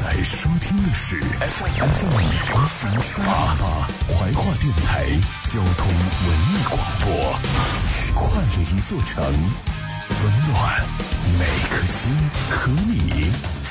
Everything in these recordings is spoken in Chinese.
在收听的是 FM 零四三八怀化电台交通文艺广播，跨越一座城，温暖每颗心，和你。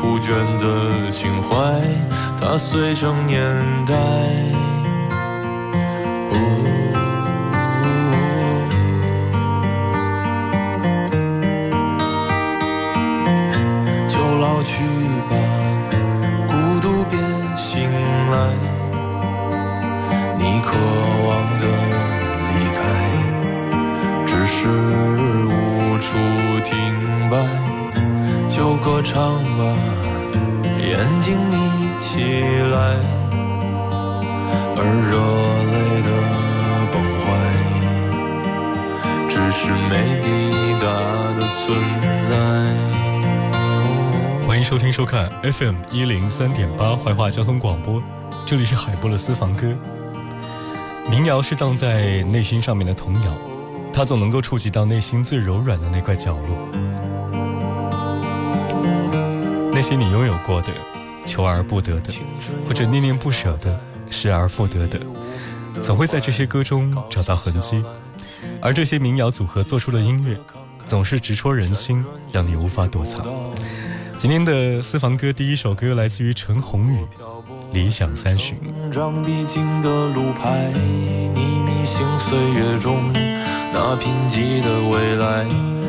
枯卷的情怀，它碎成年代。就老去存在。欢迎收听收看 FM 一零三点八怀化交通广播，这里是海波的私房歌。民谣是荡在内心上面的童谣，它总能够触及到内心最柔软的那块角落。那些你拥有过的、求而不得的，或者念念不舍的、失而复得的，总会在这些歌中找到痕迹。而这些民谣组合做出的音乐，总是直戳人心，让你无法躲藏。今天的私房歌第一首歌来自于陈鸿宇，《理想三旬》。必经的路牌，你迷信岁月中那贫瘠的未来，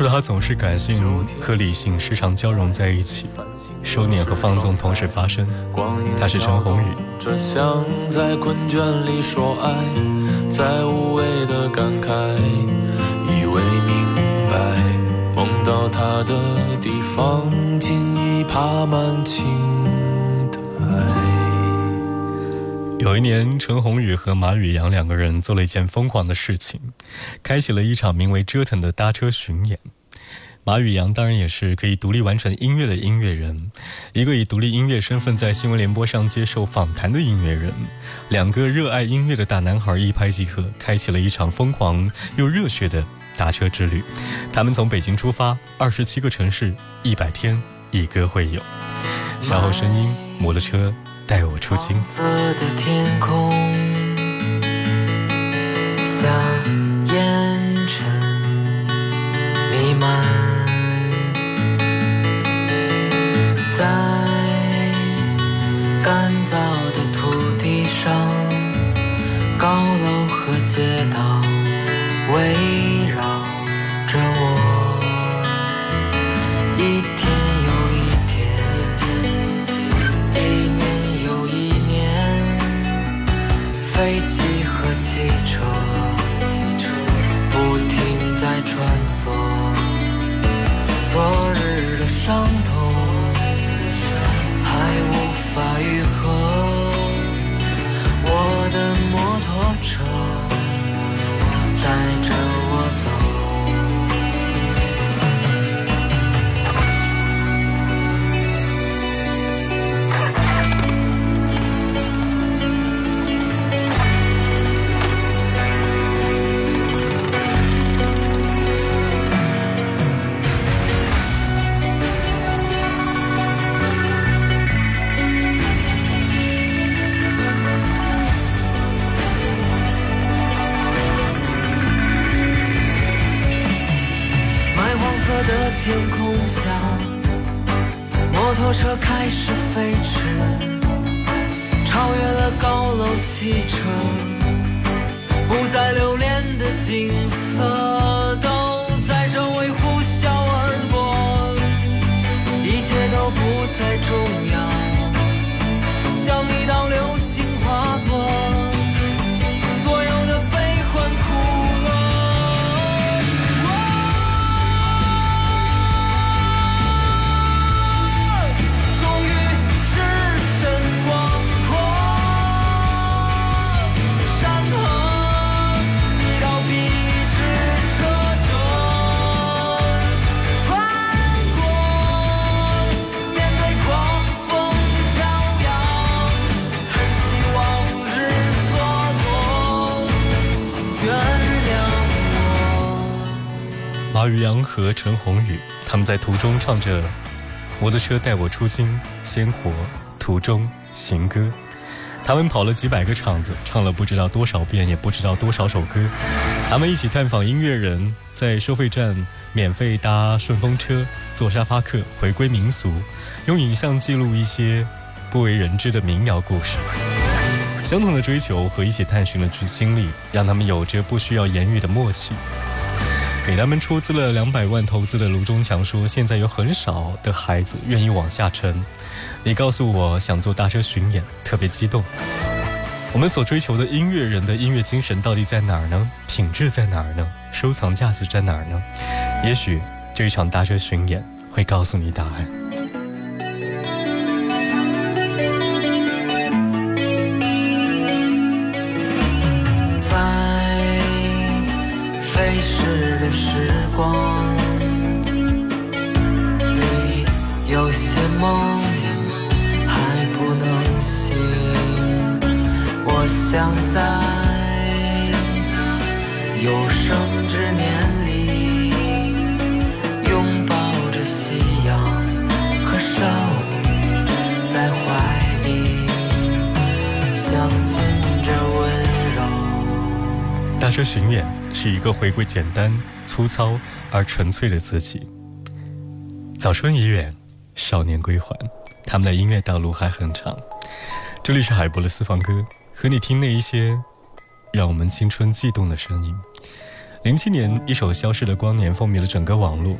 他说他总是感性和理性时常交融在一起，收敛和放纵同时发生。他是陈鸿宇。这像在困倦里说爱，在无谓的感慨，以为明白，梦到他的地方，竟已爬满青有一年，陈鸿宇和马宇阳两个人做了一件疯狂的事情，开启了一场名为“折腾”的搭车巡演。马宇阳当然也是可以独立完成音乐的音乐人，一个以独立音乐身份在新闻联播上接受访谈的音乐人，两个热爱音乐的大男孩一拍即合，开启了一场疯狂又热血的搭车之旅。他们从北京出发，二十七个城市，一百天，一歌会友。小后声音，摩托车带我出京。色的天空像陈鸿宇，他们在途中唱着《摩托车带我出京》《鲜活》《途中行歌》，他们跑了几百个场子，唱了不知道多少遍，也不知道多少首歌。他们一起探访音乐人，在收费站免费搭顺风车，坐沙发客，回归民俗，用影像记录一些不为人知的民谣故事。相同的追求和一起探寻的经历，让他们有着不需要言语的默契。给他们出资了两百万投资的卢中强说：“现在有很少的孩子愿意往下沉。你告诉我想做大车巡演，特别激动。我们所追求的音乐人的音乐精神到底在哪儿呢？品质在哪儿呢？收藏价值在哪儿呢？也许这一场大车巡演会告诉你答案。”梦还不能醒，我想在有生之年里拥抱着夕阳和少女在怀里，想尽着温柔。大车巡演是一个回归简单。粗糙而纯粹的自己。早春已远，少年归还，他们的音乐道路还很长。这里是海博的私房歌，和你听那一些让我们青春悸动的声音。零七年，一首《消失的光年》风靡了整个网络，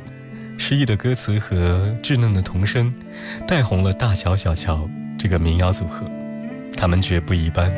诗意的歌词和稚嫩的童声，带红了大乔小乔这个民谣组合，他们绝不一般。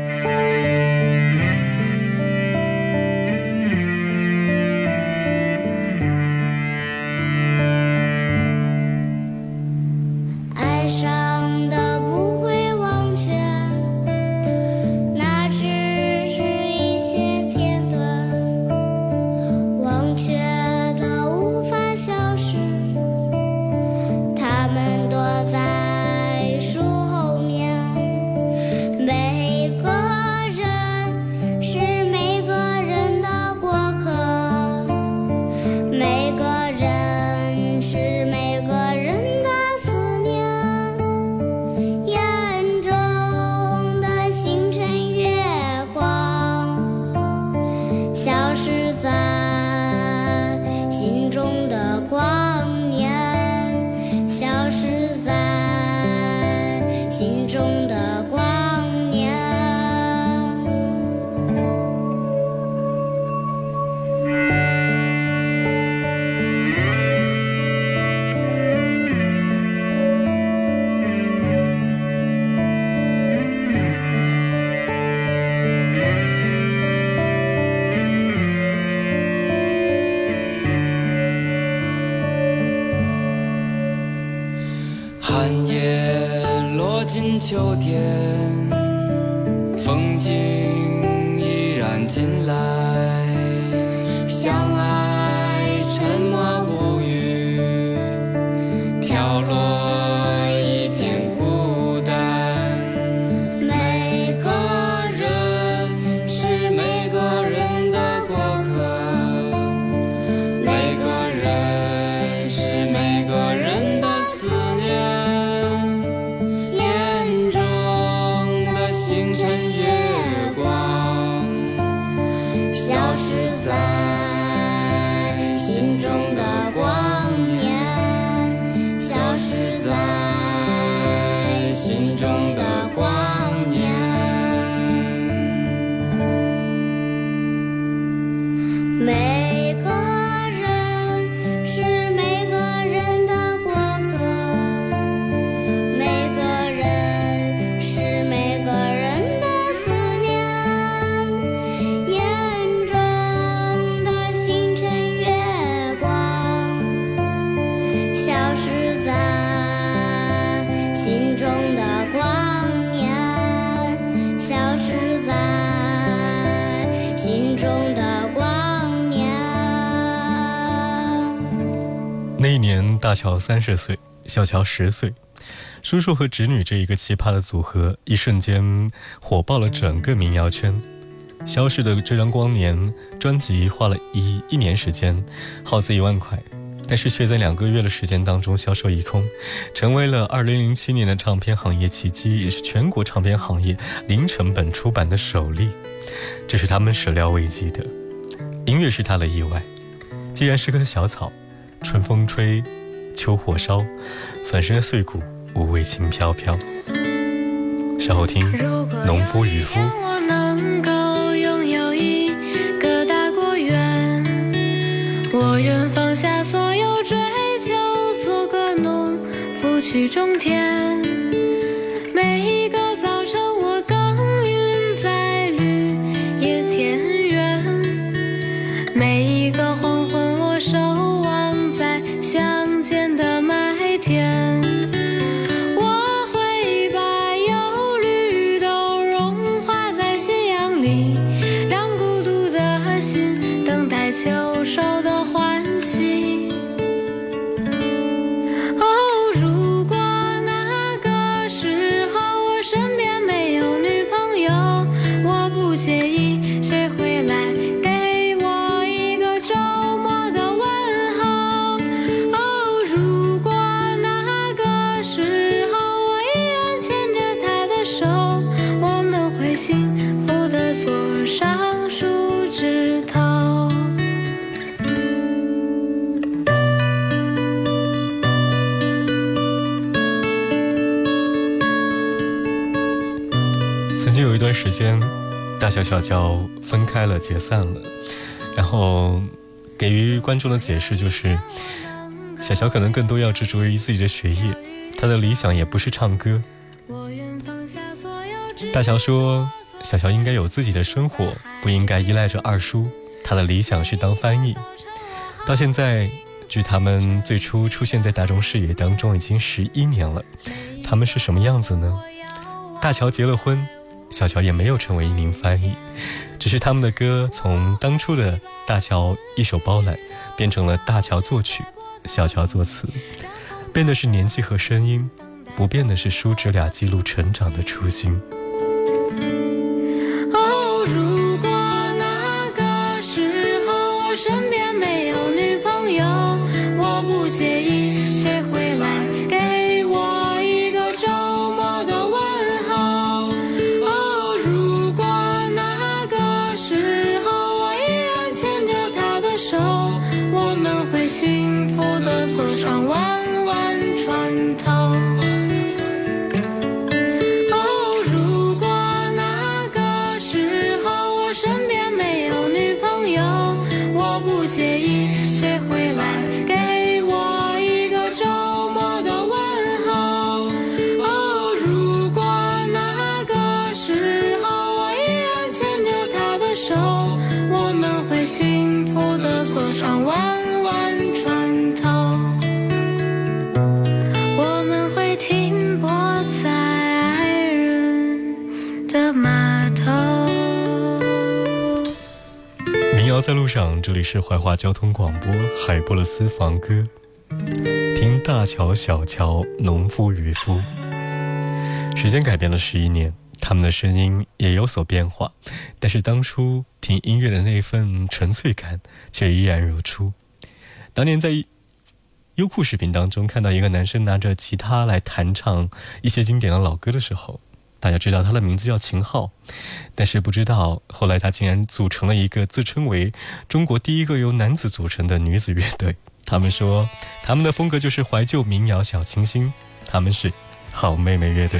大乔三十岁，小乔十岁，叔叔和侄女这一个奇葩的组合，一瞬间火爆了整个民谣圈。消失的这张《光年》专辑花了一一年时间，耗资一万块，但是却在两个月的时间当中销售一空，成为了2007年的唱片行业奇迹，也是全国唱片行业零成本出版的首例。这是他们始料未及的。音乐是他的意外，既然是棵小草。春风吹，秋火烧，粉身碎骨，无味轻飘飘。稍后听《农夫渔夫》。我能够拥有一个大果园，我愿放下所有追求，做个农夫去种田。小小的曾经有一段时间，大乔小乔分开了，解散了，然后给予观众的解释就是，小乔可能更多要执着于自己的学业，他的理想也不是唱歌。大乔说，小乔应该有自己的生活，不应该依赖着二叔。他的理想是当翻译。到现在，距他们最初出现在大众视野当中已经十一年了，他们是什么样子呢？大乔结了婚，小乔也没有成为一名翻译，只是他们的歌从当初的大乔一手包揽，变成了大乔作曲，小乔作词，变的是年纪和声音，不变的是叔侄俩记录成长的初心。写一写回来在路上，这里是怀化交通广播海波勒斯房歌。听大桥小桥，农夫渔夫。时间改变了十一年，他们的声音也有所变化，但是当初听音乐的那份纯粹感却依然如初。当年在优酷视频当中看到一个男生拿着吉他来弹唱一些经典的老歌的时候，大家知道他的名字叫秦昊，但是不知道后来他竟然组成了一个自称为中国第一个由男子组成的女子乐队。他们说，他们的风格就是怀旧民谣小清新，他们是好妹妹乐队。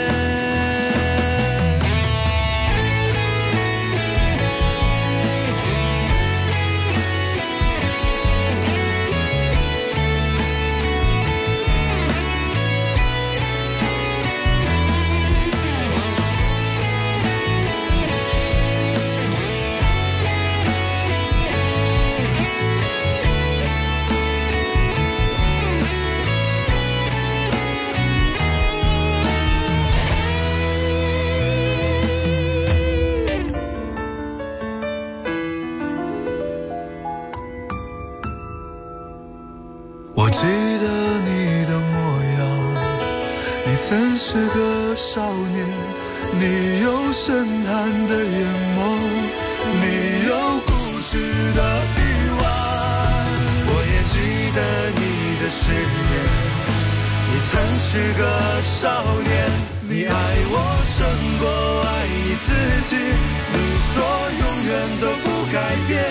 变，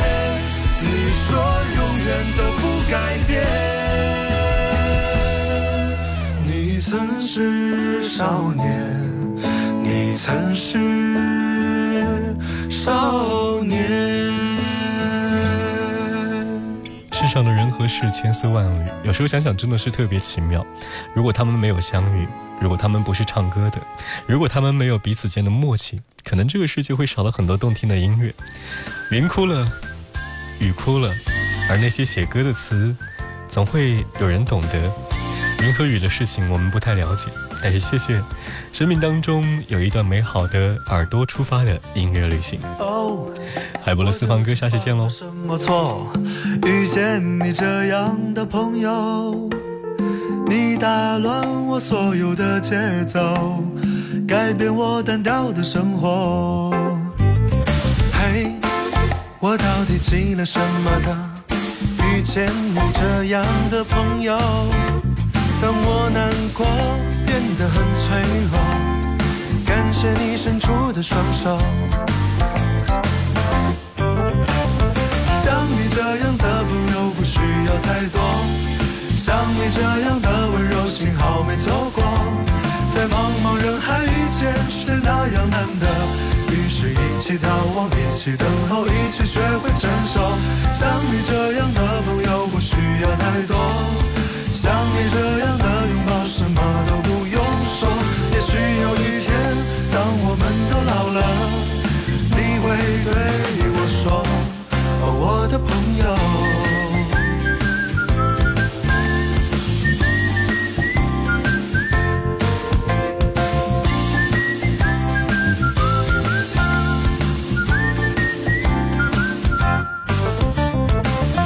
你说永远都不改变。你曾是少年，你曾是少年。上的人和事千丝万缕，有时候想想真的是特别奇妙。如果他们没有相遇，如果他们不是唱歌的，如果他们没有彼此间的默契，可能这个世界会少了很多动听的音乐。云哭了，雨哭了，而那些写歌的词，总会有人懂得。云和雨的事情我们不太了解，但是谢谢，生命当中有一段美好的耳朵出发的音乐旅行。哦海波的私房歌，下期见喽。什么错？遇见你这样的朋友，你打乱我所有的节奏，改变我单调的生活。嘿，我到底积了什么呢？遇见你这样的朋友，当我难过变得很脆弱，感谢你伸出的双手。像你这样的朋友不需要太多，像你这样的温柔，幸好没错过。在茫茫人海遇见是那样难得，于是一起逃亡，一起等候，一起学会承受。像你这样的朋友不需要太多，像你这样的拥抱什么都不的朋友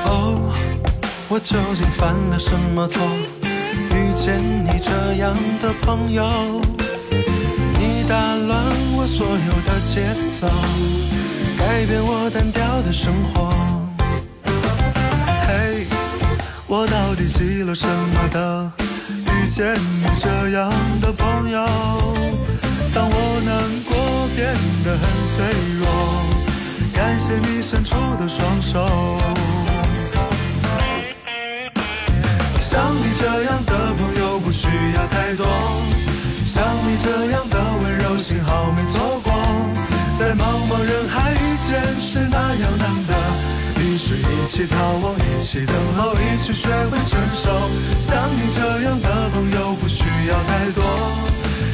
哦我究竟犯了什么错？遇见你这样的朋友你打乱我所有的节奏改变我单调的生活。什么的？遇见你这样的朋友，当我难过变得很脆弱，感谢你伸出的双手。像你这样的朋友不需要太多，像你这样的温柔，幸好没错过。在茫茫人海遇见是那样难得，一起逃亡，一起等候，一起学会承受。像你这样的朋友不需要太多，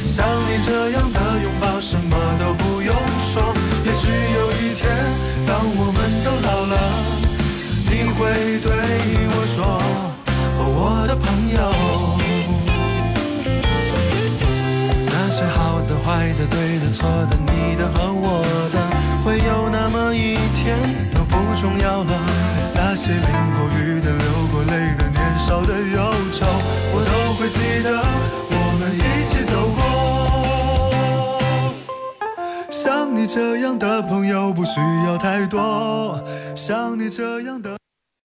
像你这样的拥抱什么都不用说。也许有一天，当我们都老了，你会对我说。哦我的朋友，那些好的、坏的、对的、错的、你的和我的，不重要了。那些淋过雨的、流过泪的、年少的忧愁，我都会记得，我们一起走过。像你这样的朋友不需要太多，像你这样的。